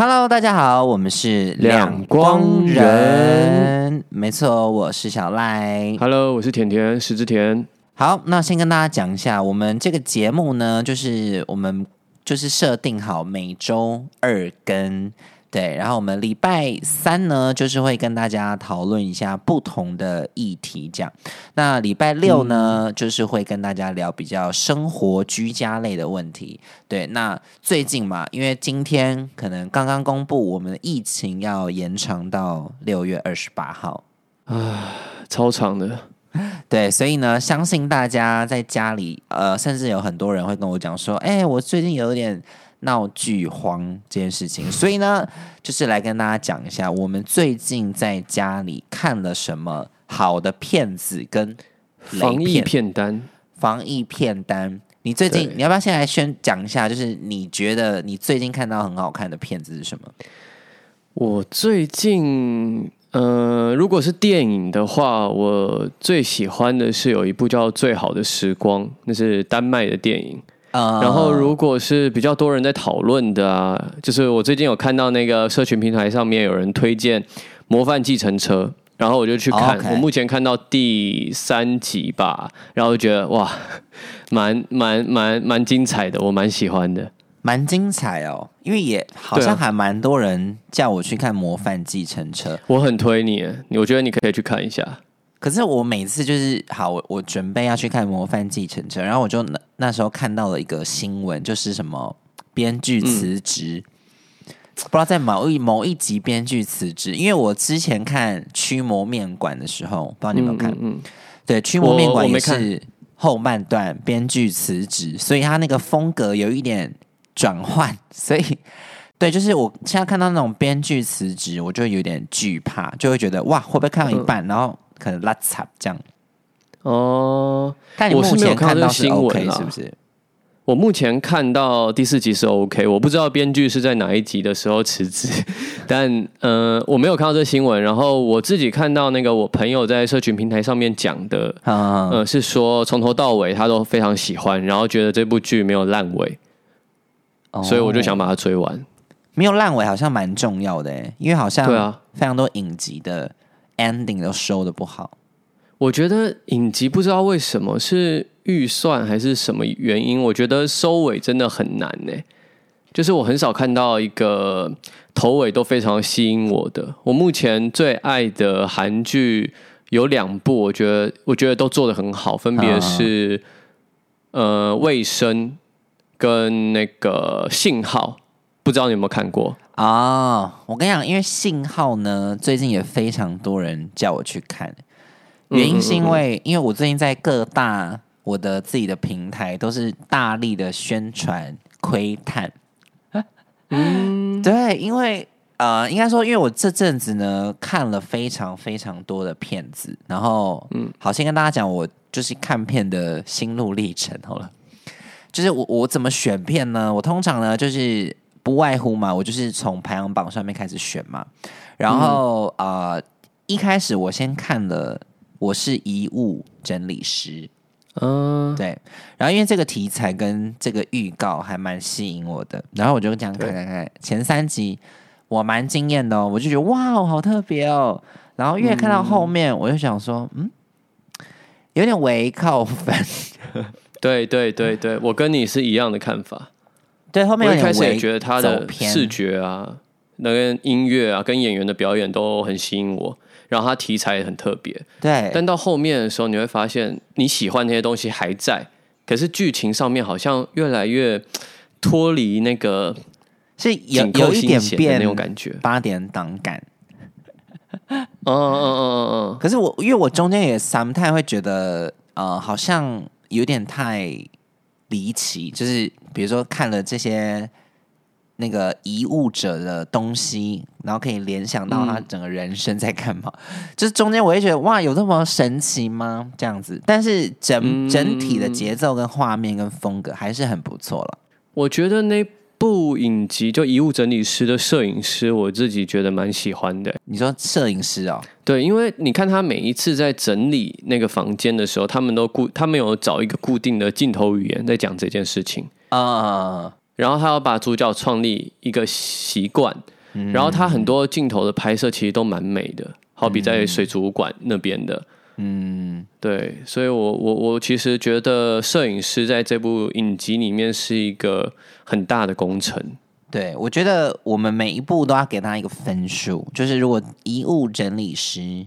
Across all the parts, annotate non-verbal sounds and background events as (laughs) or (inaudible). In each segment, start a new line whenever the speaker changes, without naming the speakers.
Hello，大家好，我们是
两光人，
没错，我是小赖。
Hello，我是甜甜石之甜。
好，那先跟大家讲一下，我们这个节目呢，就是我们就是设定好每周二更，对，然后我们礼拜三呢，就是会跟大家讨论一下不同的议题，这样。那礼拜六呢，就是会跟大家聊比较生活居家类的问题。对，那最近嘛，因为今天可能刚刚公布，我们的疫情要延长到六月二十八号。
啊超长的，(laughs)
对，所以呢，相信大家在家里，呃，甚至有很多人会跟我讲说，哎、我最近有点闹剧荒这件事情，所以呢，就是来跟大家讲一下，我们最近在家里看了什么好的片子跟雷
防疫
片
片单。
防疫片单。你最近你要不要先来宣讲一下？就是你觉得你最近看到很好看的片子是什么？
我最近，呃，如果是电影的话，我最喜欢的是有一部叫《最好的时光》，那是丹麦的电影。
呃
然后，如果是比较多人在讨论的啊，就是我最近有看到那个社群平台上面有人推荐《模范计程车》，然后我就去看。我目前看到第三集吧，然后觉得哇，(laughs) 蛮蛮蛮蛮精彩的，我蛮喜欢的。
蛮精彩哦，因为也好像还蛮多人叫我去看《模范计程车》。
我很推，你我觉得你可以去看一下。
可是我每次就是好，我我准备要去看《模范继承者》，然后我就那那时候看到了一个新闻，就是什么编剧辞职，不知道在某一某一集编剧辞职，因为我之前看《驱魔面馆》的时候，不知道你有没有看？
嗯嗯
对，《驱魔面馆也是后半段编剧辞职，所以他那个风格有一点转换，(laughs) 所以对，就是我现在看到那种编剧辞职，我就有点惧怕，就会觉得哇，会不会看到一半，然后可能拉惨这样？
哦，
但你目
我是没有
前
看到新闻
OK 是不是？
我目前看到第四集是 OK，我不知道编剧是在哪一集的时候辞职，(laughs) 但呃，我没有看到这新闻。然后我自己看到那个我朋友在社群平台上面讲的，
嗯，
呃，是说从头到尾他都非常喜欢，然后觉得这部剧没有烂尾，
哦
所以我就想把它追完。
没有烂尾，好像蛮重要的诶，因为好像
对啊，
非常多影集的 ending 都收的不好。
我觉得影集不知道为什么是预算还是什么原因，我觉得收尾真的很难呢。就是我很少看到一个头尾都非常吸引我的。我目前最爱的韩剧有两部，我觉得我觉得都做的很好，分别是、呃卫生跟那个信号，不知道你有没有看过？
哦，我跟你讲，因为信号呢，最近也非常多人叫我去看，原因是因为，因为我最近在各大我的自己的平台都是大力的宣传窥探，嗯，(laughs) 对，因为呃，应该说，因为我这阵子呢看了非常非常多的片子，然后嗯，好，先跟大家讲我就是看片的心路历程好了。就是我我怎么选片呢？我通常呢就是不外乎嘛，我就是从排行榜上面开始选嘛。然后、呃，一开始我先看了我是遗物整理师，
嗯、
对。然后因为这个题材跟这个预告还蛮吸引我的，然后我就这样看看看前三集，我蛮惊艳的哦，我就觉得哇，好特别哦。然后越看到后面，我就想说，嗯，有点违靠分，(laughs)
对对对对，我跟你是一样的看法。
对，后面
一开始也
微
觉得他的视觉啊、那个音乐啊、跟演员的表演都很吸引我，然后他题材也很特别。
对，
但到后面的时候，你会发现你喜欢那些东西还在，可是剧情上面好像越来越脱离那个
是有有一点变
那种感觉。
八点档感。
嗯嗯嗯嗯嗯
可是我因为我中间也 sometime 会觉得，呃，好像有点太离奇，就是比如说看了这些那个遗物者的东西，然后可以联想到他整个人生在干嘛，(laughs) 就是中间我会觉得哇，有这么神奇吗？这样子，但是整整体的节奏跟画面跟风格还是很不错了。
我觉得那部影集就《遗物整理师》的摄影师，我自己觉得蛮喜欢的。
你说摄影师哦，
对，因为你看他每一次在整理那个房间的时候，他们都固，他们有找一个固定的镜头语言在讲这件事情。
啊、
然后他要把主角创立一个习惯，然后他很多镜头的拍摄其实都蛮美的，好比在水族馆那边的，
嗯，
对，所以我我我其实觉得摄影师在这部影集里面是一个很大的工程。
对，我觉得我们每一步都要给他一个分数，就是如果遗物整理师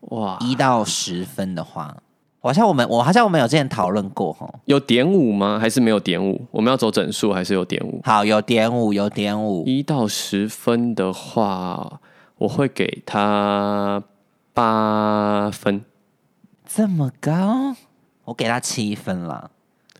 哇，
一到十分的话，好像我们我好像我们有之前讨论过哈。
有点五吗？还是没有点五？我们要走整数还是有点五？
好，有点五，有点五。
一到十分的话，我会给他八分。
这么高，我给他七分了。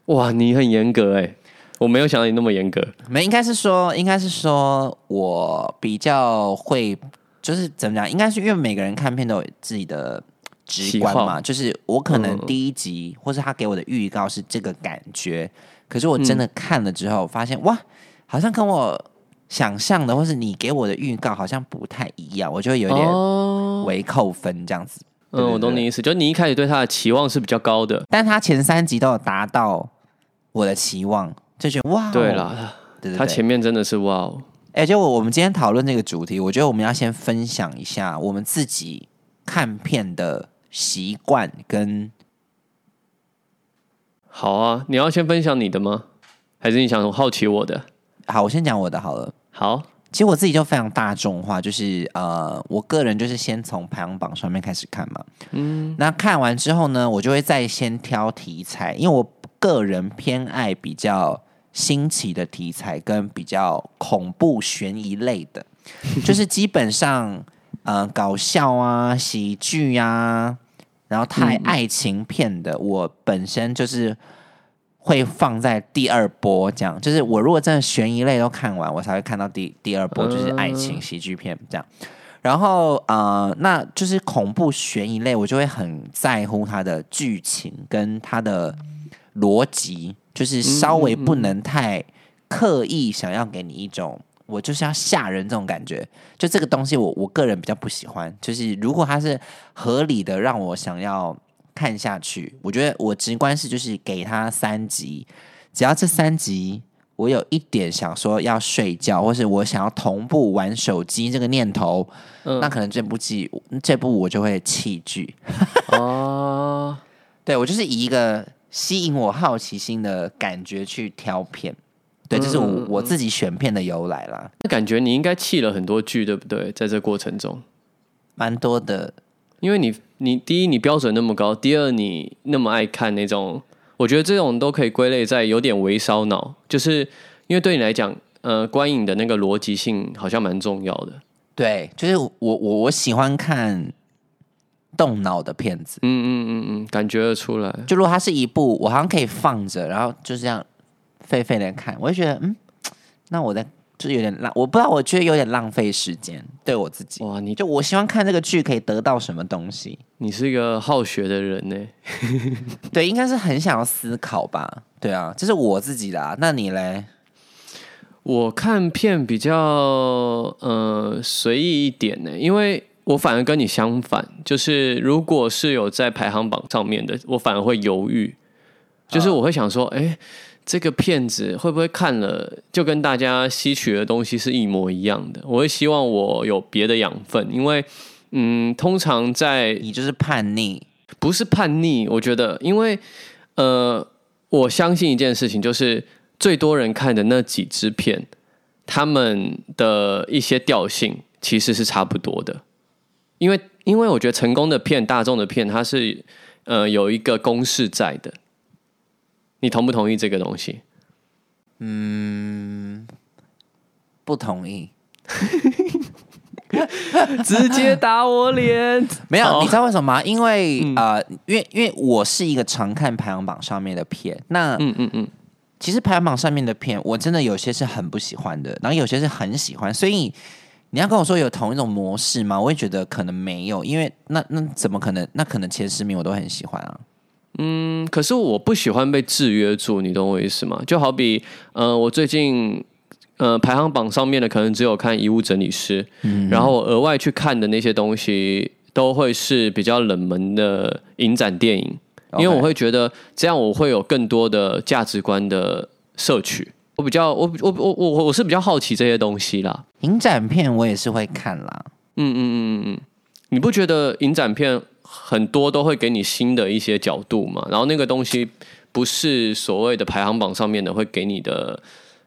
哇，你很严格哎，我没有想到你那么严格。
没，应该是说，应该是说我比较会，就是怎么讲？应该是因为每个人看片都有自己的直观嘛。就是我可能
嗯
第一集、或是他给我的预告是这个感觉，可是我真的看了之后，发现、哇，好像跟我想象的，或是你给我的预告好像不太一样，我就会有点
哦，
微扣分这样子。对
嗯，我懂你意思，就你一开始对他的期望是比较高的。
但他前三集都有达到我的期望，就觉得哇哦，
对啦，
对对对，
他前面真的是哇哦，
哎、就我我们今天讨论这个主题，我觉得我们要先分享一下我们自己看片的习惯跟
好啊，你要先分享你的吗？还是你想好奇我的？
好，我先讲我的好了。
好，
其实我自己就非常大众化，就是呃，我个人就是先从排行榜上面开始看嘛。嗯，那看完之后呢，我就会再先挑题材，因为我个人偏爱比较新奇的题材跟比较恐怖悬疑类的，(laughs) 就是基本上呃搞笑啊、喜剧啊，然后太爱情片的，我本身就是。会放在第二波，这样就是我如果真的悬疑类都看完，我才会看到第第二波，就是爱情喜剧片这样。然后呃，那就是恐怖悬疑类，我就会很在乎它的剧情跟它的逻辑，就是稍微不能太刻意想要给你一种我就是要吓人这种感觉。就这个东西我，我个人比较不喜欢。就是如果它是合理的，让我想要看下去，我觉得我直观是就是给他三集，只要这三集我有一点想说要睡觉，或是我想要同步玩手机这个念头，
嗯。
那可能这部剧这部我就会弃剧。
哦，(laughs)
对我就是以一个吸引我好奇心的感觉去挑片，对，这是我、
嗯
我自己选片的由来啦，
那感觉你应该弃了很多剧，对不对？在这过程中，
蛮多的。
因为你你第一你标准那么高，第二你那么爱看那种，我觉得这种都可以归类在有点微烧脑，就是因为对你来讲，呃，观影的那个逻辑性好像蛮重要的。
对，就是我我我喜欢看动脑的片子。
嗯嗯嗯嗯，感觉得出来。
就如果它是一部，我好像可以放着，然后就这样废废的看，我就觉得嗯，那我在就是有点浪，我不知道，我觉得有点浪费时间，对我自己。
哇，你
就我希望看这个剧可以得到什么东西，
你是一个好学的人呢。(laughs)
对，应该是很想要思考吧，对啊，这是我自己的啊。那你嘞？
我看片比较呃随意一点呢，因为我反而跟你相反，就是如果是有在排行榜上面的，我反而会犹豫，就是我会想说，哎、这个片子会不会看了就跟大家吸取的东西是一模一样的？我会希望我有别的养分，因为嗯，通常在
你就是叛逆，
不是叛逆，我觉得，因为呃，我相信一件事情，就是最多人看的那几支片，他们的一些调性其实是差不多的。因为，因为我觉得成功的片、大众的片，它是呃有一个公式在的。你同不同意这个东西？
嗯不同意。(laughs)
直接打我脸！(laughs)
没有，你知道为什么吗？因为、呃，因为因为我是一个常看排行榜上面的片，那
嗯嗯嗯，
其实排行榜上面的片，我真的有些是很不喜欢的，然后有些是很喜欢，所以你要跟我说有同一种模式吗？我也觉得可能没有，因为那那怎么可能？那可能前十名我都很喜欢啊。
嗯，可是我不喜欢被制约住，你懂我意思吗？就好比，呃，我最近呃排行榜上面的可能只有看《遗物整理师》，然后我额外去看的那些东西都会是比较冷门的影展电影，因为我会觉得这样我会有更多的价值观的摄取。我比较我我我我我是比较好奇这些东西啦。
影展片我也是会看啦。
嗯嗯嗯嗯嗯，你不觉得影展片很多都会给你新的一些角度嘛？然后那个东西不是所谓的排行榜上面的会给你的。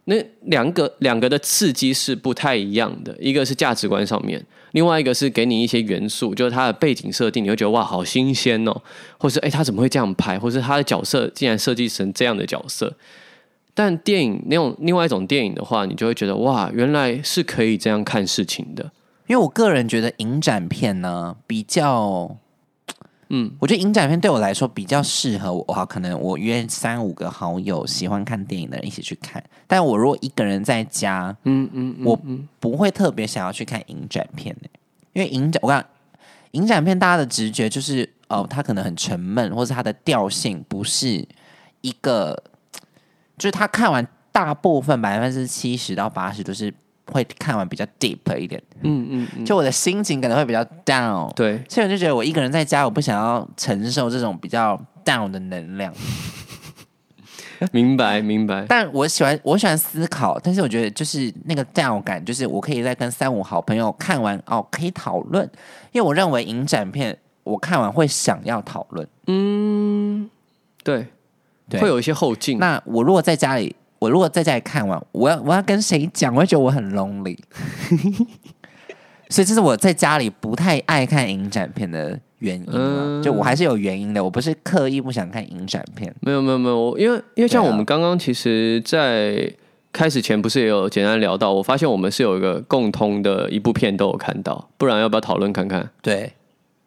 那两个两个的刺激是不太一样的，一个是价值观上面，另外一个是给你一些元素，就是它的背景设定，你会觉得哇，好新鲜哦，或是哎，他怎么会这样拍，或是他的角色竟然设计成这样的角色。但电影那种另外一种电影的话，你就会觉得哇，原来是可以这样看事情的。
因为我个人觉得影展片呢比较。嗯，我觉得影展片对我来说比较适合我，哈，可能我约三五个好友喜欢看电影的人一起去看。但我如果一个人在家，嗯嗯，我不会特别想要去看影展片的，因为影展，我讲影展片，大家的直觉就是哦，它可能很沉闷，或者它的调性不是一个，就是他看完大部分百分之七十到八十都是。会看完比较 deep 一点，嗯嗯，就我的心情可能会比较 down，
对，
所以我就觉得我一个人在家，我不想要承受这种比较 down 的能量。(laughs)
明白明白，
但我喜欢我喜欢思考，但是我觉得就是那个 down 感，就是我可以在跟三五好朋友看完哦，可以讨论，因为我认为影展片我看完会想要讨论，
嗯，对对，会有一些后劲。
那我如果在家里。我如果在家里看完，我要我要跟谁讲？我会觉得我很 lonely，(laughs) 所以这是我在家里不太爱看影展片的原因。就我还是有原因的，我不是刻意不想看影展片。
没有没有没有，因为因为像我们刚刚其实，在开始前不是也有简单聊到，我发现我们是有一个共通的一部片都有看到，不然要不要讨论看看？
对，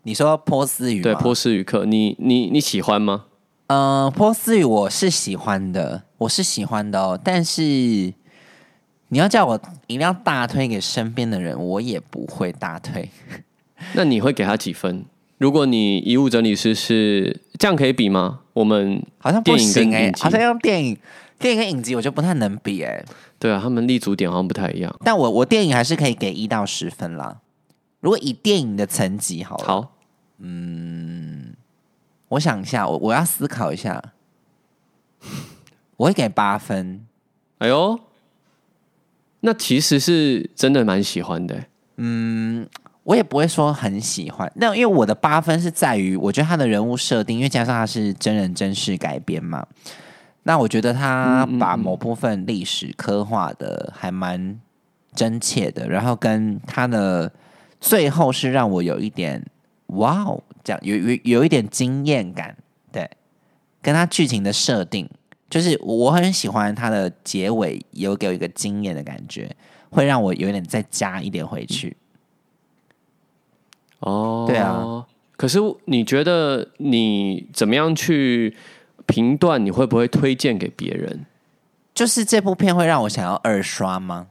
你说波斯语，
对波斯语课，你你你喜欢吗？
嗯，波斯语我是喜欢的，我是喜欢的哦。但是你要叫我一定要大推给身边的人，我也不会大推。(laughs)
那你会给他几分？如果你遗物整理师是这样，可以比吗？我们
好像不行哎，好像用电影、电影跟影集，我就不太能比哎。
对啊，他们立足点好像不太一样。
但我我电影还是可以给一到十分啦。如果以电影的层级，好，
好，
嗯。我想一下，我我要思考一下，我会给八分。
哎呦，那其实是真的蛮喜欢的。
嗯，我也不会说很喜欢。那因为我的八分是在于，我觉得他的人物设定，因为加上他是真人真事改编嘛，那我觉得他把某部分历史刻画的还蛮真切的，然后跟他的最后是让我有一点哇哦。这样有有有一点惊艳感，对，跟他剧情的设定，就是我很喜欢它的结尾有给我一个惊艳的感觉，会让我有点再加一点回去。
哦，
对啊，
可是你觉得你怎么样去评断？你会不会推荐给别人？
就是这部片会让我想要二刷吗？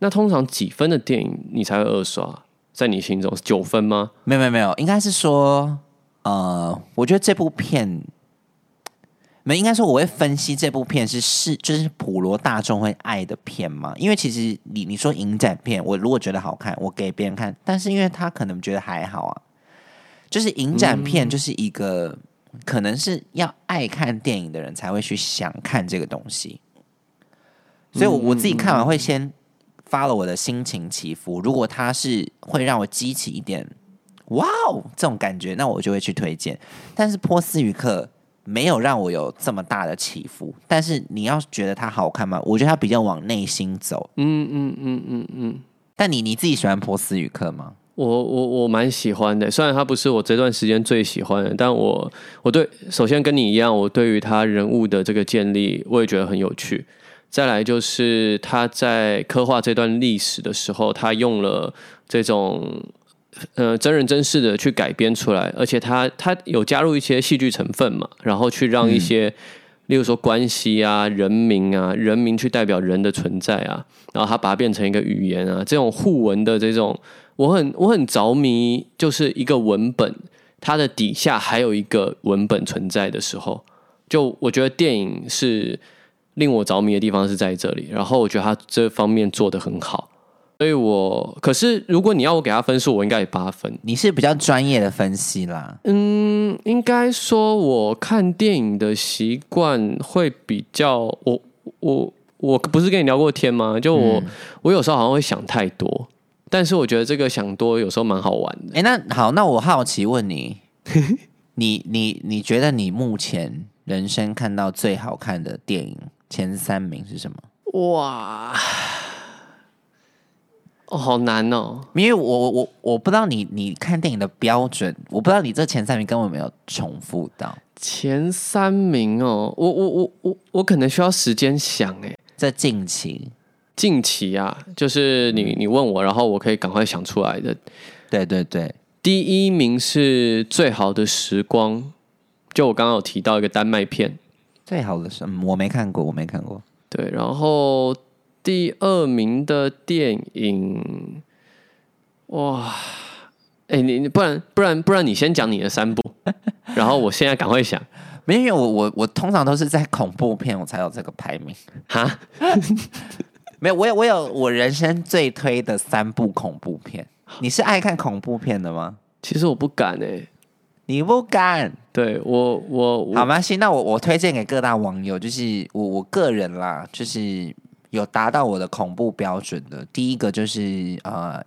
那通常几分的电影你才会二刷？在你心中是九分吗？
没有没有没有，应该是说，呃，我觉得这部片，没应该说我会分析这部片是是就是普罗大众会爱的片吗？因为其实你你说影展片，我如果觉得好看，我给别人看，但是因为他可能觉得还好啊，就是影展片就是一个可能是要爱看电影的人才会去想看这个东西，所以我我自己看完会先。发了我的心情起伏，如果他是会让我激起一点哇哦这种感觉，那我就会去推荐。但是波斯语课没有让我有这么大的起伏。但是你要觉得它好看吗？我觉得它比较往内心走。嗯嗯嗯嗯嗯。但你你自己喜欢波斯语课吗？
我我我蛮喜欢的，虽然它不是我这段时间最喜欢的，但我我对首先跟你一样，我对于他人物的这个建立，我也觉得很有趣。再来就是他在刻画这段历史的时候，他用了这种呃真人真事的去改编出来，而且他他有加入一些戏剧成分嘛，然后去让一些，例如说关系啊、人名啊、人名去代表人的存在啊，然后他把它变成一个语言啊，这种互文的这种，我很我很着迷，就是一个文本，它的底下还有一个文本存在的时候，就我觉得电影是。令我着迷的地方是在这里，然后我觉得他这方面做的很好，所以我可是如果你要我给他分数，我应该也八分。
你是比较专业的分析啦，
嗯，应该说我看电影的习惯会比较，我我我不是跟你聊过天吗？就我、我有时候好像会想太多，但是我觉得这个想多有时候蛮好玩的。
哎、那好，那我好奇问你，(laughs) 你你你觉得你目前人生看到最好看的电影前三名是什么？
哇，哦，好难哦。
因为我我我不知道你你看电影的标准，我不知道你这前三名跟我有没有重复到。
前三名哦，我我我我我可能需要时间想哎。
在近期，
近期啊，就是你你问我，然后我可以赶快想出来的。
对对对，
第一名是最好的时光，就我刚刚有提到一个丹麦片，
最好的是、嗯、我没看过，我没看过。
对，然后第二名的电影，哇，哎、你你不然不然不然你先讲你的三部，(laughs) 然后我现在赶快想，
没有，我我我通常都是在恐怖片我才有这个排名。
哈，(laughs)
没有，我有我有我人生最推的三部恐怖片。你是爱看恐怖片的吗？
其实我不敢哎、
你不敢？
对我我我
好吗？行，那我我推荐给各大网友，就是我我个人啦，就是有达到我的恐怖标准的。第一个就是呃，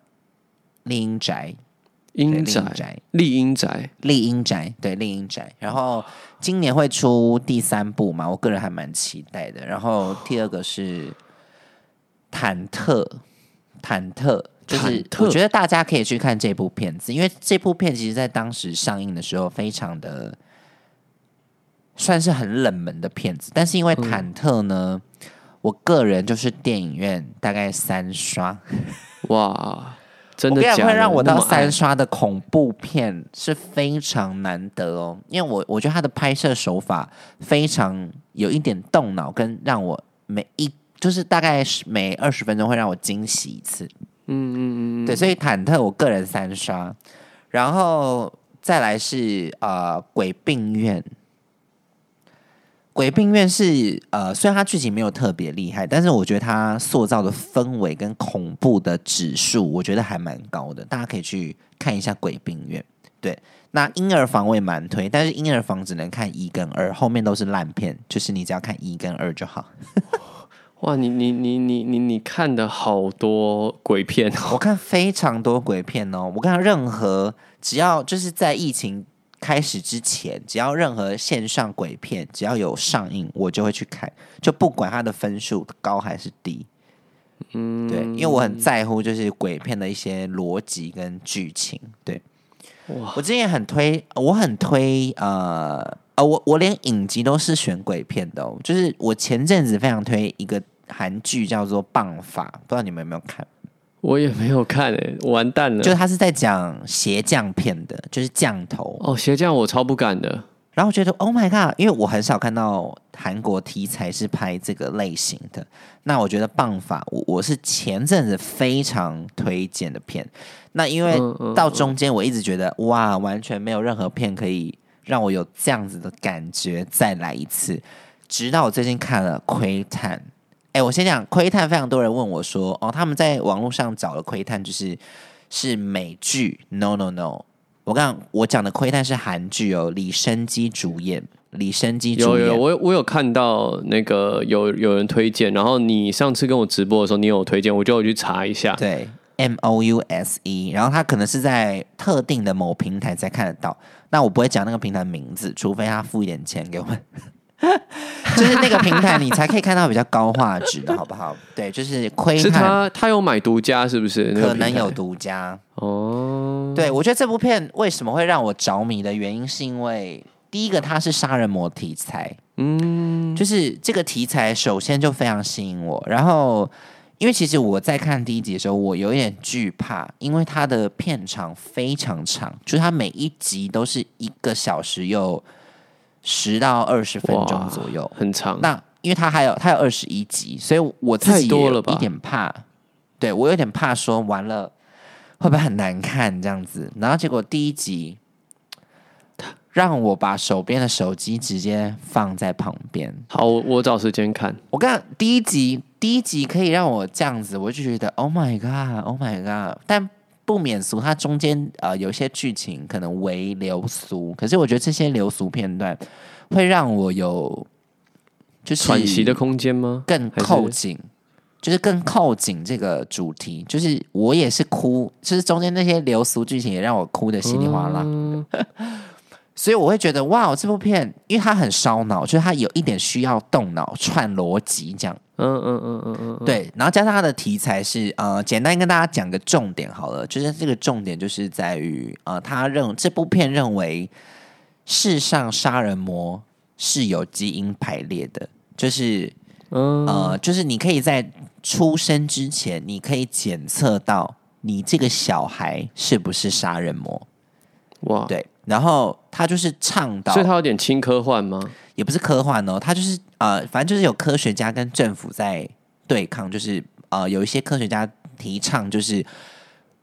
丽英宅，英宅，
丽英宅，
丽英宅，对丽英宅。然后今年会出第三部嘛，我个人还蛮期待的。然后第二个是忐忑，忐忑。就是我觉得大家可以去看这部片子，因为这部片其实在当时上映的时候非常的算是很冷门的片子，但是因为忐忑呢，我个人就是电影院大概三刷，(laughs)
哇，真的假的？
会让我到三刷的恐怖片是非常难得哦，因为我我觉得他的拍摄手法非常有一点动脑，跟让我每一就是大概是每二十分钟会让我惊喜一次。
嗯嗯嗯，
对，所以忐忑我个人三刷，然后再来是呃鬼病院。鬼病院是呃，虽然它剧情没有特别厉害，但是我觉得它塑造的氛围跟恐怖的指数，我觉得还蛮高的。大家可以去看一下鬼病院。对，那婴儿房我也蛮推，但是婴儿房只能看一跟二，后面都是烂片，就是你只要看一跟二就好。(laughs)
哇，你你你你你你看的好多鬼片哦，
我看非常多鬼片哦，我看任何只要就是在疫情开始之前，只要任何线上鬼片只要有上映，我就会去看，就不管它的分数高还是低。嗯，对，因为我很在乎就是鬼片的一些逻辑跟剧情。对，
哇
我之前很推，我很推呃呃，我我连影集都是选鬼片的哦，就是我前阵子非常推一个韩剧叫做《棒法》，不知道你们有没有看？
我也没有看诶，完蛋了。
就他是在讲鞋匠片的，就是降头。
哦，鞋匠我超不敢的，
然后我觉得 Oh my God，因为我很少看到韩国题材是拍这个类型的。那我觉得棒法，我我是前阵子非常推荐的片。那因为到中间我一直觉得哇，完全没有任何片可以让我有这样子的感觉，再来一次。直到我最近看了《窥探》，哎，我先讲《窥探》，非常多人问我说，哦，他们在网络上找了《窥探》，就是是美剧？No No No，我刚我讲的《窥探》是韩剧哦，李生基主演，李生基主演。
有有，我有我有看到那个有有人推荐，然后你上次跟我直播的时候，你有推荐，我就有去查一下。
对，M O U S E，然后它可能是在特定的某平台才看得到。那我不会讲那个平台名字，除非他付一点钱给我们。(laughs) 就是那个平台，你才可以看到比较高画质的，好不好？对，就是窥
是
探，
他他有买独家是不是？那个平台
可能有独家。
哦，
对，我觉得这部片为什么会让我着迷的原因，是因为第一个它是杀人魔题材，
嗯，
就是这个题材首先就非常吸引我，然后因为其实我在看第一集的时候，我有一点惧怕，因为它的片长非常长，就是它每一集都是一个小时又十到二十分钟左右。
很长。
那因为它还有它有二十一集，所以我自己一点怕，对我有点怕说完了会不会很难看这样子。然后结果第一集让我把手边的手机直接放在旁边。
好，我我找时间看。
我刚第一集第一集可以让我这样子，我就觉得 Oh my God，Oh my God，但。不免俗，它中间呃有一些剧情可能为流俗，可是我觉得这些流俗片段会让我有就是
喘息的空间吗？
更
还是
扣紧，就是更扣紧这个主题。就是我也是哭，就是中间那些流俗剧情也让我哭的稀里哗啦。
嗯
所以我会觉得哇，这部片因为它很烧脑，就是它有一点需要动脑串逻辑这样。
嗯嗯嗯嗯嗯，嗯，
对，然后加上它的题材是呃，简单跟大家讲个重点好了，就是这个重点就是在于呃，他认这部片认为世上杀人魔是有基因排列的，就是
嗯。
呃，就是你可以在出生之前，你可以检测到你这个小孩是不是杀人魔，
哇，
对，然后他就是倡导
所以他有点轻科幻吗？
也不是科幻哦，他就是呃，反正就是有科学家跟政府在对抗，就是呃，有一些科学家提倡就是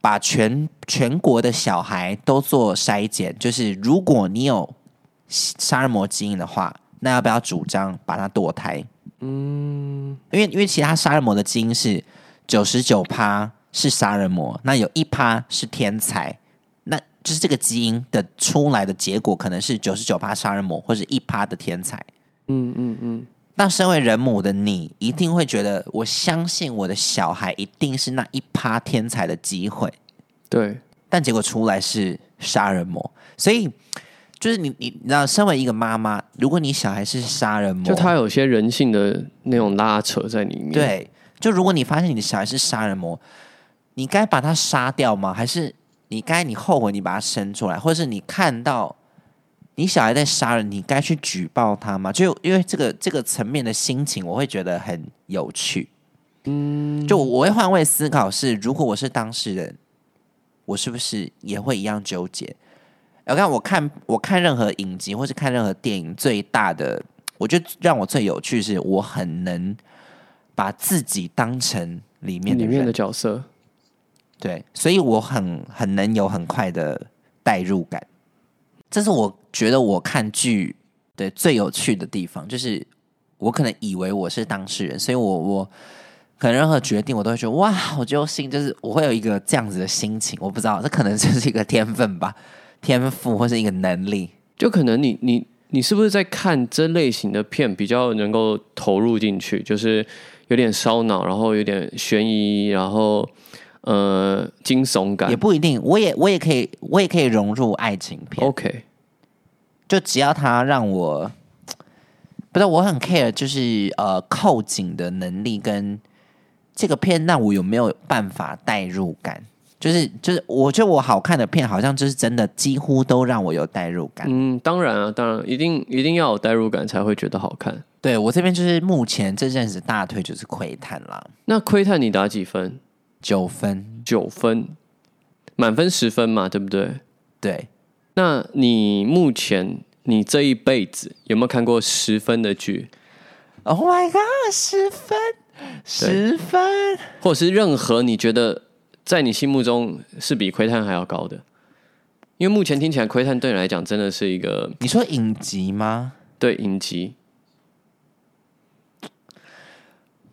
把全全国的小孩都做筛检，就是如果你有杀人魔基因的话，那要不要主张把它堕胎？
嗯，
因为因为其他杀人魔的基因是九十九趴是杀人魔，那有一趴是天才，那就是这个基因的出来的结果可能是九十九趴杀人魔或者一趴的天才。
嗯嗯嗯，
那身为人母的你，一定会觉得，我相信我的小孩一定是那一趴天才的机会，
对，
但结果出来是杀人魔，所以就是你你你知道，身为一个妈妈，如果你小孩是杀人魔，
就他有些人性的那种拉扯在里面。，
对，就如果你发现你的小孩是杀人魔，你该把他杀掉吗？还是你该你后悔你把他生出来，或者是你看到你小孩在杀人，你该去举报他吗？就因为这个这个层面的心情，我会觉得很有趣。嗯，就我会换位思考是，如果我是当事人，我是不是也会一样纠结？我看我看我看任何影集或是看任何电影，最大的我觉得让我最有趣是我很能把自己当成里面
里面的角色，
对，所以我很很能有很快的代入感。这是我觉得我看剧的最有趣的地方，就是我可能以为我是当事人，所以我我可能任何决定我都会觉得哇，好揪心，就是我会有一个这样子的心情。我不知道，这可能就是一个天分吧，(laughs) 天赋或是一个能力。
就可能你你你是不是在看这类型的片比较能够投入进去？就是有点烧脑，然后有点悬疑，然后呃惊悚感
也。不一定，我也我也可以，我也可以融入爱情片。
OK，
就只要他让我，不知道我很 care，就是呃扣紧的能力跟这个片让我有没有办法代入感。就是就是，我觉得我好看的片，好像就是真的几乎都让我有代入感。
嗯，当然啊，当然一定一定要有代入感才会觉得好看。
对我这边就是目前这阵子大推就是窥探啦，
那窥探你打几分？
九分，
九分，满分十分嘛，对不对？
对，
那你目前你这一辈子有没有看过十分的剧
，Oh my god，十分，十分，
或者是任何你觉得在你心目中是比窥探还要高的？因为目前听起来窥探对你来讲真的是一个
你说影集吗？
对影集，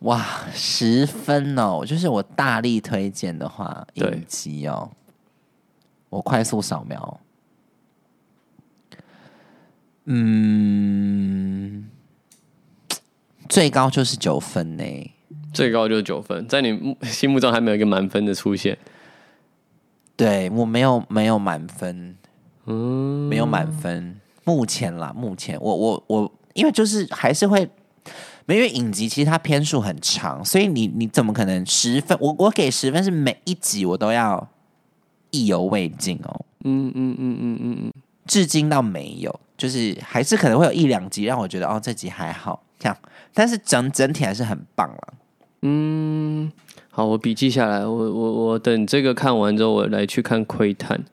哇，十分哦！就是我大力推荐的话，
对
影集哦，我快速扫描，嗯，最高就是九分呢。
最高就是九分，在你目心目中还没有一个满分的出现。
对我没有没有满分，
嗯，
没有满分。目前啦，目前我我我，因为就是还是会，因为影集其实它篇数很长，所以你你怎么可能十分？我我给十分是每一集我都要意犹未尽哦。
嗯嗯嗯嗯嗯嗯，
至今倒没有，就是还是可能会有一两集让我觉得哦，这集还好这样，但是整整体还是很棒了。
嗯，好，我笔记下来，我我我等这个看完之后，我来去看窥探。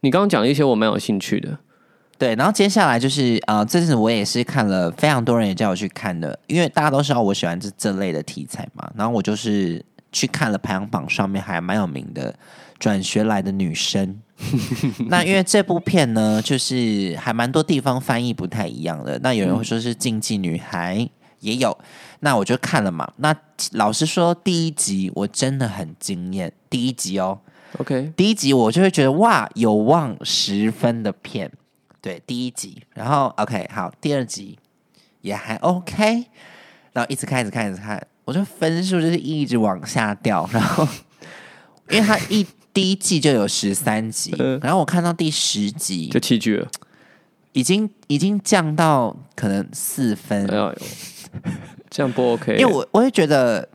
你刚刚讲一些我蛮有兴趣的，
对，然后接下来就是呃，这次我也是看了非常多人也叫我去看的，因为大家都知道我喜欢这这类的题材嘛，然后我就是去看了排行榜上面还蛮有名的《转学来的女生 (laughs)》。那因为这部片呢，就是还蛮多地方翻译不太一样的。那有人会说是竞技女孩，也有。那我就看了嘛。那老实说，第一集我真的很惊艳。第一集哦
，OK，
第一集我就会觉得哇，有望十分的片。对，第一集，然后 OK 好，第二集也还 OK，然后一直看，一直看，一直看，我就分数就是一直往下掉，然后因为它一第一季就有十三集，
嗯
然后我看到第十集
就弃剧了。
已经已经降到可能四分，
哎呦，这样不 OK？
因为我我也觉得，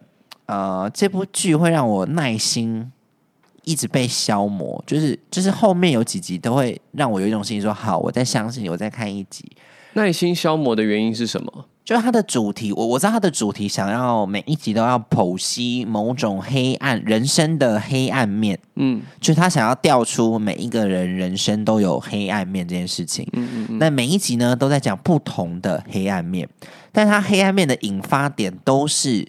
呃，这部剧会让我耐心一直被消磨，就是就是后面有几集都会让我有一种心情说，好，我再相信你，我再看一集。
耐心消磨的原因是什么？
就是它的主题，我我知道它的主题想要每一集都要剖析某种黑暗人生的黑暗面，
嗯
就是他想要调出每一个人人生都有黑暗面这件事情。
嗯嗯嗯，
那每一集呢都在讲不同的黑暗面，但它黑暗面的引发点都是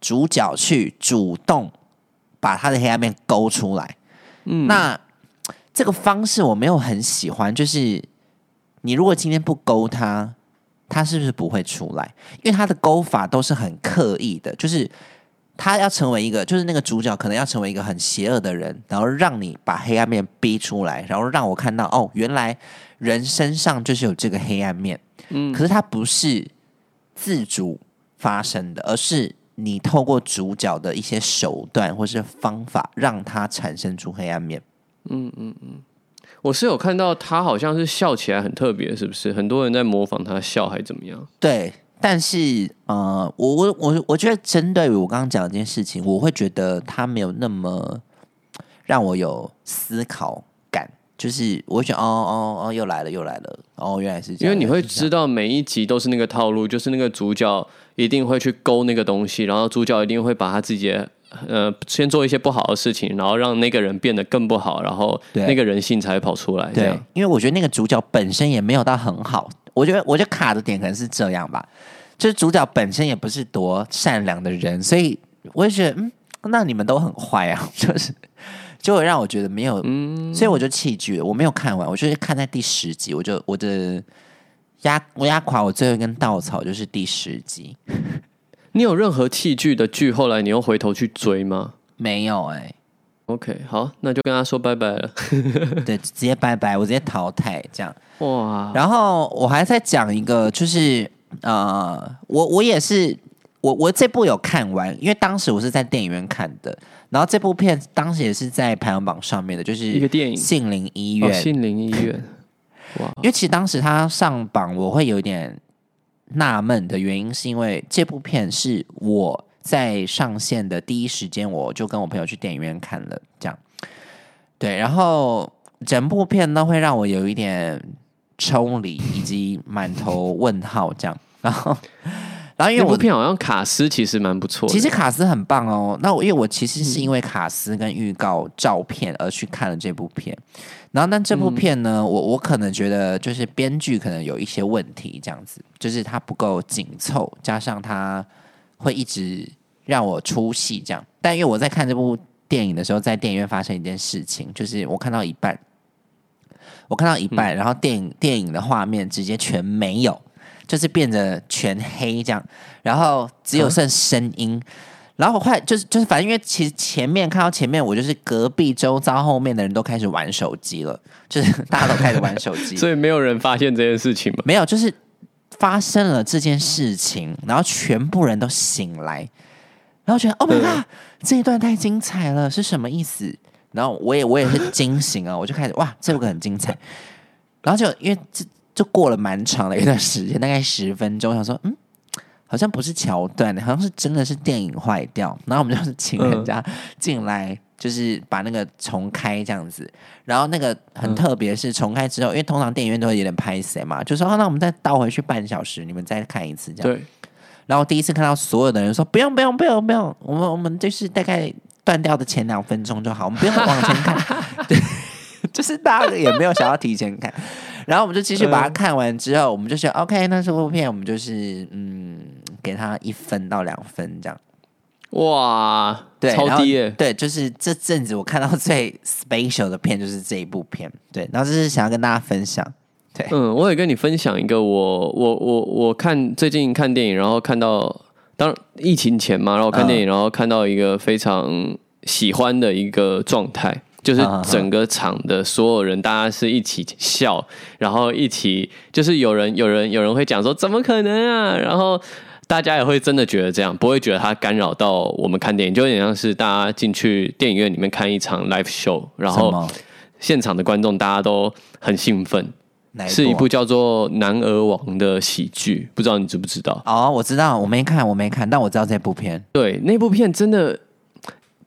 主角去主动把他的黑暗面勾出来。
嗯
那这个方式我没有很喜欢，就是你如果今天不勾他，他是不是不会出来？因为他的勾法都是很刻意的，就是他要成为一个，就是那个主角可能要成为一个很邪恶的人，然后让你把黑暗面逼出来，然后让我看到哦，原来人身上就是有这个黑暗面。
嗯
可是他不是自主发生的，而是你透过主角的一些手段或是方法，让他产生出黑暗面。
嗯嗯嗯我是有看到他好像是笑起来很特别，是不是？很多人在模仿他笑，还怎么样？
对，但是呃，我我我我觉得针对于我刚刚讲的这件事情，我会觉得他没有那么让我有思考感，就是我会觉得哦哦哦，又来了又来了，哦，原来是这样，
因为你会知道每一集都是那个套路，就是那个主角一定会去勾那个东西，然后主角一定会把他自己的呃先做一些不好的事情，然后让那个人变得更不好，然后
对
那个人性才会跑出来。这
对，因为我觉得那个主角本身也没有到很好，我觉得我觉得卡的点可能是这样吧，就是主角本身也不是多善良的人，所以我也觉得，嗯，那你们都很坏啊，就是就会让我觉得没有，
嗯，
所以我就弃剧了，我没有看完，我就是看在第十集，我就我的压我压垮我最后一根稻草就是第十集，(laughs)
你有任何弃剧的剧，后来你又回头去追吗
没有哎、
？OK，好，那就跟他说拜拜了。(laughs)
对，直接拜拜，我直接淘汰这样。
哇，
然后我还在讲一个，就是呃，我我也是，我我这部有看完，因为当时我是在电影院看的，然后这部片当时也是在排行榜上面的，就是
一个电影《
杏林医
哦，
院》
杏林医院，(laughs) 哇，
因为其实当时它上榜，我会有一点纳闷的原因，是因为这部片是我在上线的第一时间，我就跟我朋友去电影院看了，这样。对，然后整部片呢会让我有一点抽离，以及满头问号这样。然后，然后因为
那部
我
片好像卡斯其实蛮不错的。
其实卡斯很棒哦。那我因为我其实是因为卡斯跟预告照片而去看了这部片，然后但这部片呢，我我可能觉得就是编剧可能有一些问题，这样子，就是它不够紧凑，加上它会一直让我出戏这样。但因为我在看这部电影的时候，在电影院发生一件事情，就是我看到一半，我看到一半，然后电影电影的画面直接全没有。就是变得全黑这样，然后只有剩声音，然后我快就是就是反正因为其实前面看到前面，我就是隔壁周遭后面的人都开始玩手机了，就是大家都开始玩手机，(laughs)
所以没有人发现这件事情吗？
没有就是发生了这件事情，然后全部人都醒来，然后觉得 Oh my god，这一段太精彩了，是什么意思？然后我也我也是惊醒啊，我就开始哇，这个很精彩，然后就因为这。就过了蛮长的一段时间，大概十分钟，想说，嗯，好像不是桥段，好像是真的是电影坏掉。然后我们就是请人家进来，就是把那个重开这样子。然后那个很特别，是重开之后，因为通常电影院都会有点拍谁嘛，就说、哦，那我们再倒回去半小时，你们再看一次这样。
对，
然后第一次看到所有的人说，不用不用不用不用，我们我们就是大概断掉的前两分钟就好，我们不用往前看。(laughs) 对，就是大家也没有想要提前看。然后我们就继续把它看完之后，我们就说 OK，那这部片我们就是嗯，给它一分到两分这样。
哇，
对，
超低耶！
对，就是这阵子我看到最 special 的片就是这一部片。对，然后就是想要跟大家分享。对，
嗯，我也跟你分享一个我我我我看最近看电影，然后看到当疫情前嘛，然后看电影，然后看到一个非常喜欢的一个状态，就是整个场的所有人，大家是一起笑，然后一起就是有人有人有人会讲说怎么可能啊，然后大家也会真的觉得这样，不会觉得它干扰到我们看电影，就有点像是大家进去电影院里面看一场 live show，然后现场的观众大家都很兴奋。是一部叫做《男儿王》的喜剧，不知道你知不知道？
哦，我知道，我没看，我没看，但我知道这部片。
对，那部片真的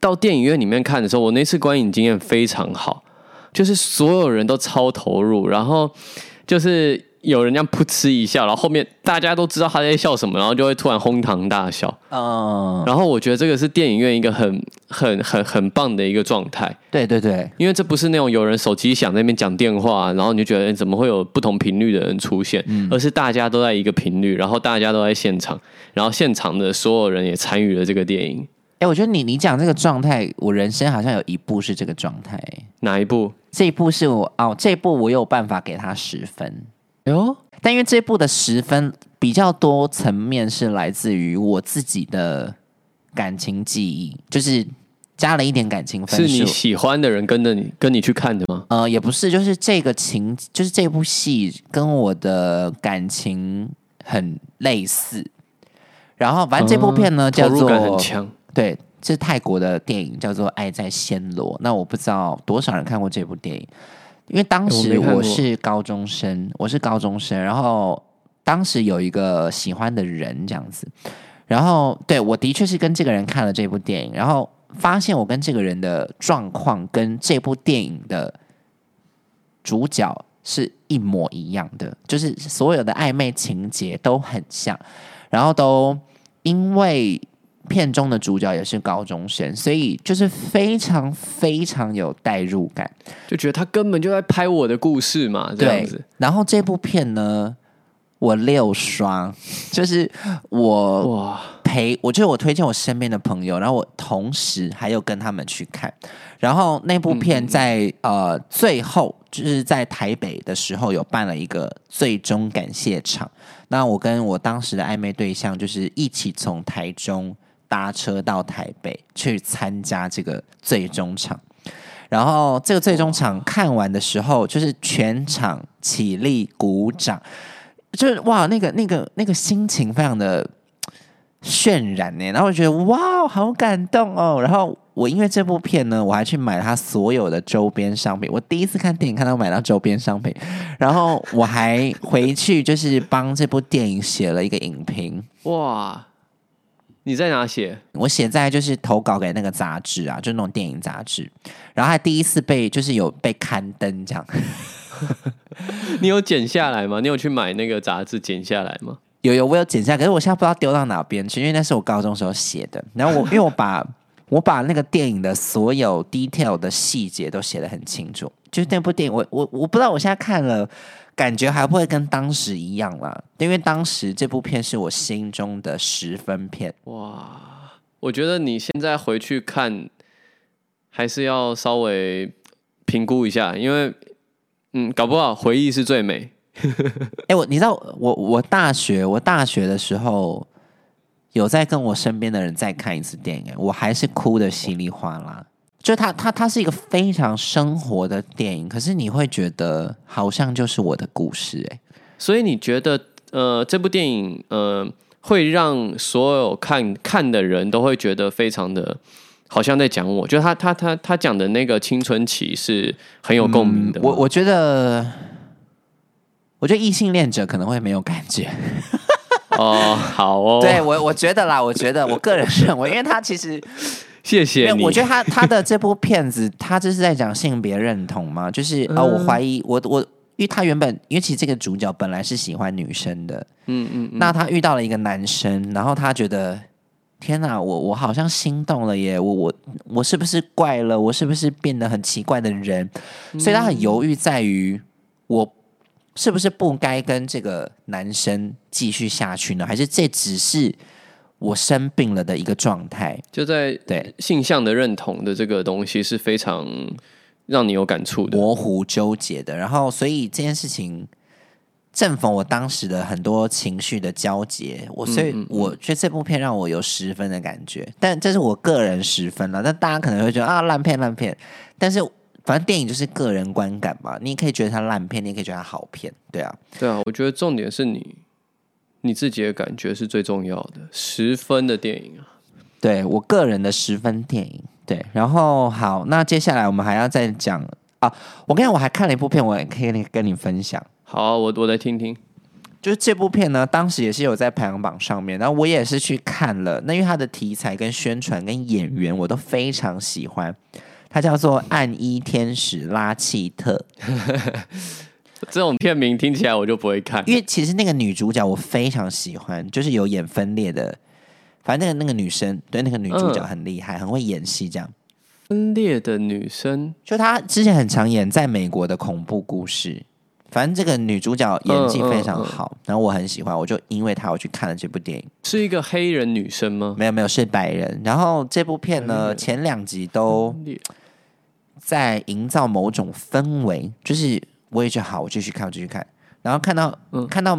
到电影院里面看的时候，我那次观影经验非常好，就是所有人都超投入，然后就是。有人这样噗嗤一笑，然后后面大家都知道他在笑什么，然后就会突然哄堂大笑。嗯，然后我觉得这个是电影院一个很、很、很、很棒的一个状态。
对对对，
因为这不是那种有人手机响那边讲电话，然后你就觉得怎么会有不同频率的人出现，而是大家都在一个频率，然后大家都在现场，然后现场的所有人也参与了这个电影。
哎，我觉得你你讲这个状态，我人生好像有一部是这个状态。
哪一部？
这一部是我哦，这一部我有办法给他十分。哟，但因为这一部的十分比较多层面是来自于我自己的感情记忆，就是加了一点感情分数。
是你喜欢的人跟着你跟你去看的吗？
呃，也不是，就是这个情，就是这部戏跟我的感情很类似。然后，反正这部片呢叫做对，这是泰国的电影，叫做《爱在暹罗》。那我不知道多少人看过这部电影。因为当时我是高中生，我是高中生，然后当时有一个喜欢的人这样子，然后对我的确是跟这个人看了这部电影，然后发现我跟这个人的状况跟这部电影的主角是一模一样的，就是所有的暧昧情节都很像，然后都因为。片中的主角也是高中生，所以就是非常非常有代入感，
就觉得他根本就在拍我的故事嘛，这样子。
然后这部片呢，我六刷，(laughs) 就是我哇陪，我就是我推荐我身边的朋友，然后我同时还有跟他们去看。然后那部片在呃最后就是在台北的时候有办了一个最终感谢场，那我跟我当时的暧昧对象就是一起从台中。搭车到台北去参加这个最终场，然后这个最终场看完的时候，就是全场起立鼓掌，就是哇，那个那个那个心情非常的渲染呢。然后我觉得哇，好感动哦。然后我因为这部片呢，我还去买他所有的周边商品。我第一次看电影看到买到周边商品，然后我还回去就是帮这部电影写了一个影评。哇！
你在哪写？
我写在就是投稿给那个杂志啊，就那种电影杂志。然后还第一次被就是有被刊登这样。(laughs)
你有剪下来吗？你有去买那个杂志剪下来吗？
有有，我有剪下，可是我现在不知道丢到哪边去，因为那是我高中时候写的。然后我因为我把我把那个电影的所有 detail 的细节都写的很清楚，就是那部电影，我我我不知道我现在看了。感觉还不会跟当时一样啦，因为当时这部片是我心中的十分片。哇，
我觉得你现在回去看，还是要稍微评估一下，因为嗯，搞不好回忆是最美。(laughs)
哎，我你知道，我我大学我大学的时候有在跟我身边的人再看一次电影，我还是哭的稀里哗啦。就它，它，它是一个非常生活的电影，可是你会觉得好像就是我的故事哎。
所以你觉得，呃，这部电影，呃，会让所有看看的人都会觉得非常的，好像在讲我。就他，他，他，他讲的那个青春期是很有共鸣的。
我我觉得，我觉得异性恋者可能会没有感觉。
哦，好哦。
对我，我觉得啦，我觉得我个人认为，因为他其实。
谢谢你。
我觉得他他的这部片子，他这是在讲性别认同吗？就是啊，(laughs) 我怀疑我我，因为他原本因为其实这个主角本来是喜欢女生的，嗯嗯，那他遇到了一个男生，然后他觉得天哪，我我好像心动了耶，我我我是不是怪了？我是不是变得很奇怪的人？所以他很犹豫，在于我是不是不该跟这个男生继续下去呢？还是这只是？我生病了的一个状态，
就在对性向的认同的这个东西是非常让你有感触的，
模糊纠结的。然后，所以这件事情正逢我当时的很多情绪的交结，我所以我觉得这部片让我有十分的感觉，但这是我个人十分了。但大家可能会觉得啊，烂片烂片。但是反正电影就是个人观感嘛，你也可以觉得它烂片，你也可以觉得它好片，对啊。
对啊，我觉得重点是你你自己的感觉是最重要的。十分的电影啊，
对我个人的十分电影，对。然后好，那接下来我们还要再讲啊，我跟你讲，我还看了一部片，我也可以跟你跟你分享。
好啊、我我来听听。
就是这部片呢，当时也是有在排行榜上面，然后我也是去看了。那因为它的题材、跟宣传、跟演员我都非常喜欢。它叫做《暗衣天使拉契特》，(laughs) (laughs)
这种片名听起来我就不会看。
因为其实那个女主角我非常喜欢，就是有演分裂的，反正那个那个女生，对那个女主角很厉害，很会演戏，这样。
分裂的女生，
就她之前很常演在美国的恐怖故事，反正这个女主角演技非常好，然后我很喜欢，我就因为她我去看了这部电影。
是一个黑人女生吗？
没有没有是白人，然后这部片呢
嗯
前两集都在营造某种氛围，就是我也觉得好，我继续看，我继续看，然后看到、
嗯。
看到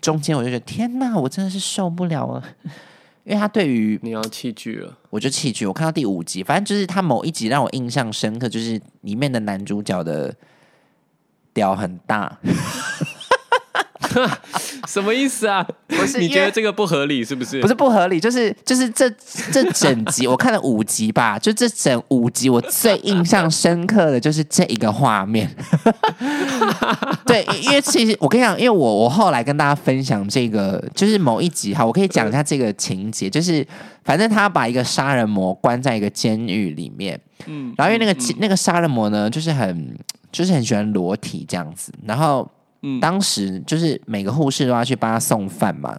中间我就觉得天哪，我真的是受不了了，(laughs) 因为他对于
你要弃剧了。
我就弃剧，我看到第五集，反正就是他某一集让我印象深刻，就是里面的男主角的屌很大，(laughs)
什么意思啊？
不是
你觉得这个不合理是不是？
不是不合理，就是就是这这整集 (laughs) 我看了五集吧，就这整五集我最印象深刻的就是这一个画面。(laughs) 对，因为其实我跟你讲，因为我我后来跟大家分享这个，就是某一集哈，我可以讲一下这个情节，就是反正他把一个杀人魔关在一个监狱里面，
嗯
然后因为那个、那个杀人魔呢，就是很就是很喜欢裸体这样子，然后
嗯。
当时就是每个护士都要去帮他送饭嘛，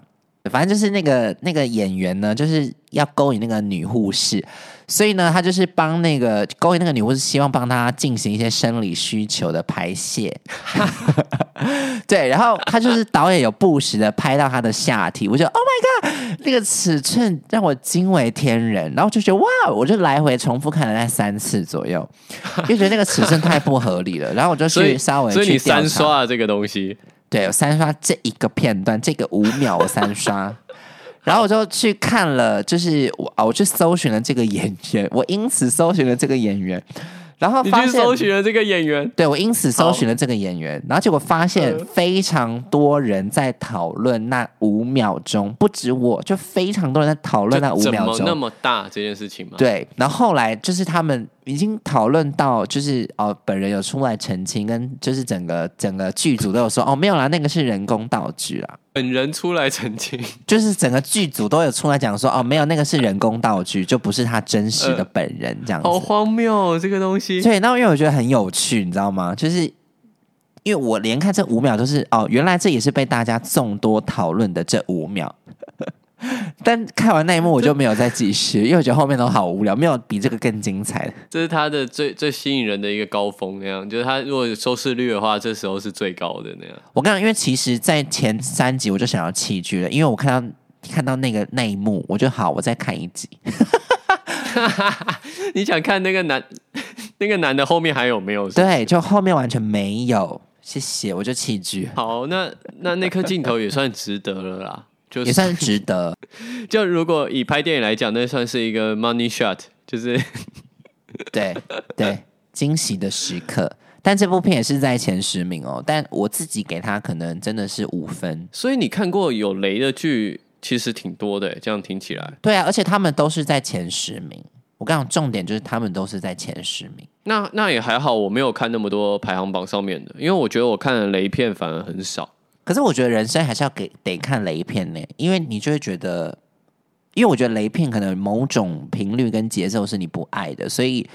反正就是那个那个演员呢，就是要勾引那个女护士，所以呢，他就是帮那个勾引那个女护士，希望帮她进行一些生理需求的排泄。(laughs) 对，然后他就是导演有不时的拍到她的下体，我就 Oh my God，那个尺寸让我惊为天人，然后就觉得哇，我就来回重复看了那三次左右，就觉得那个尺寸太不合理了，然后我就去稍微
所以你三刷了这个东西，
对，我三刷这一个片段，这个五秒我三刷，(laughs) 然后我就去看了，就是我啊，我去搜寻了这个演员，我因此搜寻了这个演员，然后
你去
发现，
搜寻了这个演员，
对我因此搜寻了这个演员，然后结果发现
嗯
非常多人在讨论那五秒钟，不止我，就非常多人在讨论那五秒钟，
么那么大这件事情吗？
对，然后后来就是他们已经讨论到，就是哦，本人有出来澄清，跟就是整个整个剧组都有说，哦，没有啦，那个是人工道具啦，
本人出来澄清，
就是整个剧组都有出来讲说，哦，没有，那个是人工道具，就不是他真实的
呃
本人这样子。
好荒谬哦，这个东西。
对，那因为我觉得很有趣，你知道吗？就是因为我连看这五秒都是哦，原来这也是被大家众多讨论的这五秒。(laughs) 但看完那一幕我就没有再继续，因为我觉得后面都好无聊，没有比这个更精彩的。
这是他的最最吸引人的一个高峰，那样就是他如果有收视率的话，这时候是最高的那样。
我刚刚因为其实，在前三集我就想要弃剧了，因为我看到看到那个那一幕，我就好，我再看一集。(laughs)
你想看那个男那个男的后面还有没有？是是
对，就后面完全没有，谢谢，我就弃剧，
好，那那那颗镜头也算值得了啦。就是
也算是值得。(laughs)
就如果以拍电影来讲，那算是一个 money shot，就是
对对，惊喜的时刻。但这部片也是在前十名哦，但我自己给他可能真的是五分。
所以你看过有雷的剧，其实挺多的，这样听起来。
对啊，而且他们都是在前十名。我跟你讲，重点就是他们都是在前十名。
那那也还好，我没有看那么多排行榜上面的，因为我觉得我看的雷片反而很少。
可是我觉得人生还是要给得看雷片呢，因为你就会觉得，因为我觉得雷片可能某种频率跟节奏是你不爱的，所以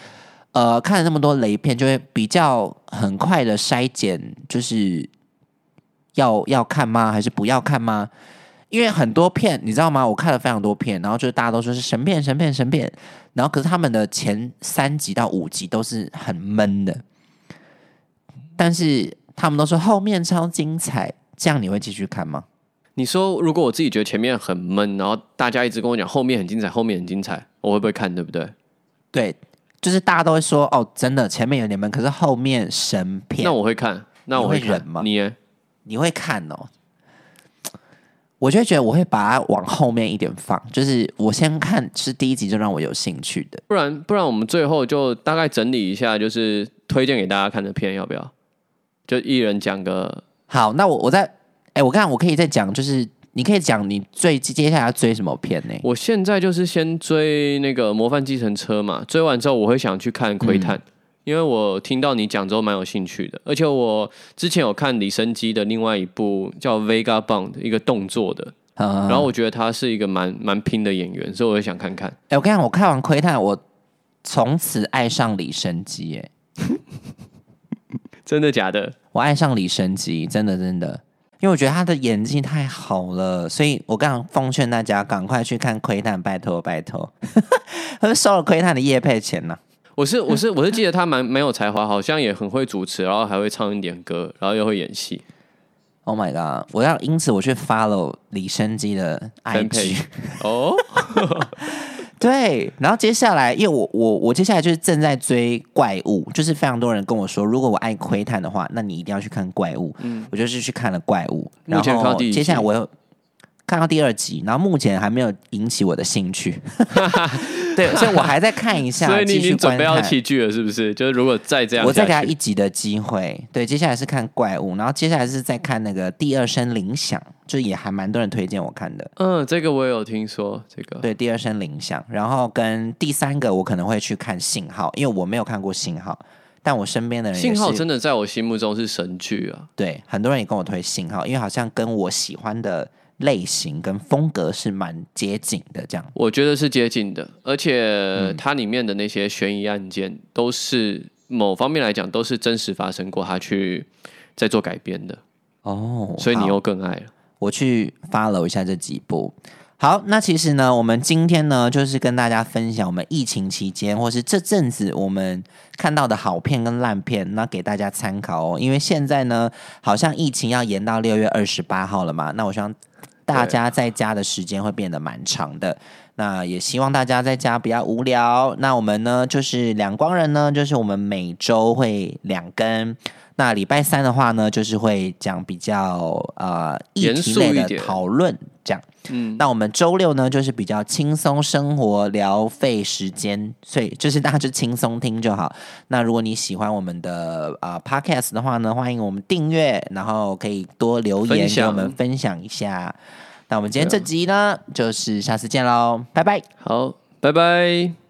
呃，看了那么多雷片，就会比较很快的筛减，就是要要看吗？还是不要看吗？因为很多片你知道吗？我看了非常多片，然后就是大家都说是神片、神片、神片，然后可是他们的前三集到五集都是很闷的，但是他们都说后面超精彩，这样你会继续看吗？
你说，如果我自己觉得前面很闷，然后大家一直跟我讲后面很精彩，后面很精彩，我会不会看？对不对？
对，就是大家都会说哦，真的前面有点闷，可是后面神片，
那我会看，那我看
会忍吗
你耶
你会看哦。我就会觉得我会把它往后面一点放，就是我先看是第一集就让我有兴趣的。
不然不然我们最后就大概整理一下，就是推荐给大家看的片，要不要？就一人讲个。
好，那我我在，哎，我看我可以再讲，就是你可以讲你最接下来要追什么片呢？
我现在就是先追那个《模范计程车》嘛，追完之后我会想去看《窥探》，因为我听到你讲之后蛮有兴趣的，而且我之前有看李生基的另外一部叫《Vega Bond》，一个动作的，然后我觉得他是一个蛮蛮拼的演员，所以我也想看看。
哎，我跟你讲，我看完《窥探》，我从此爱上李生基，哎。(laughs)
真的假的？
我爱上李生基，真的真的，因为我觉得他的演技太好了，所以我刚奉劝大家赶快去看《窥探》，拜托拜托，(laughs) 他是收了《窥探》的叶配钱呢。
我是我是我是记得他蛮蛮有才华，好像也很会主持，然后还会唱一点歌，然后又会演戏。
Oh my god！我要因此我去 follow 李生基的 IG 哦。(laughs) 对，然后接下来，因为我我我接下来就是正在追怪物，就是非常多人跟我说，如果我爱窥探的话，那你一定要去看怪物。嗯，我就是去看了怪物，然后接下来我又。看到第二集，然后目前还没有引起我的兴趣，(laughs) 对，所以我还在看一下。(laughs)
所以你已经准备要弃剧了，是不是？就是如果再这样，
我再给他一集的机会。对，接下来是看怪物，然后接下来是在看那个第二声铃响，就也还蛮多人推荐我看的。
嗯，这个我有听说，这个
对第二声铃响，然后跟第三个我可能会去看信号，因为我没有看过信号，但我身边的人
信号真的在我心目中是神剧啊。
对，很多人也跟我推信号，因为好像跟我喜欢的。类型跟风格是蛮接近的，这样
我觉得是接近的，而且它里面的那些悬疑案件都是某方面来讲都是真实发生过，他去在做改编的哦，所以你又更爱了。
我去 follow 一下这几部。好，那其实呢，我们今天呢就是跟大家分享我们疫情期间或是这阵子我们看到的好片跟烂片，那给大家参考哦。因为现在呢，好像疫情要延到六月二十八号了嘛，那我希望。大家在家的时间会变得蛮长的，那也希望大家在家不要无聊。那我们呢，就是两光人呢，就是我们每周会两更。那礼拜三的话呢，就是会讲比较呃议题类的讨论，这样。嗯，那我们周六呢，就是比较轻松生活聊费时间，所以就是大家就轻松听就好。那如果你喜欢我们的啊 podcast 的话呢，欢迎我们订阅，然后可以多留言给我们分享一下。那我们今天这集呢，就是下次见喽，拜拜。
好，拜拜。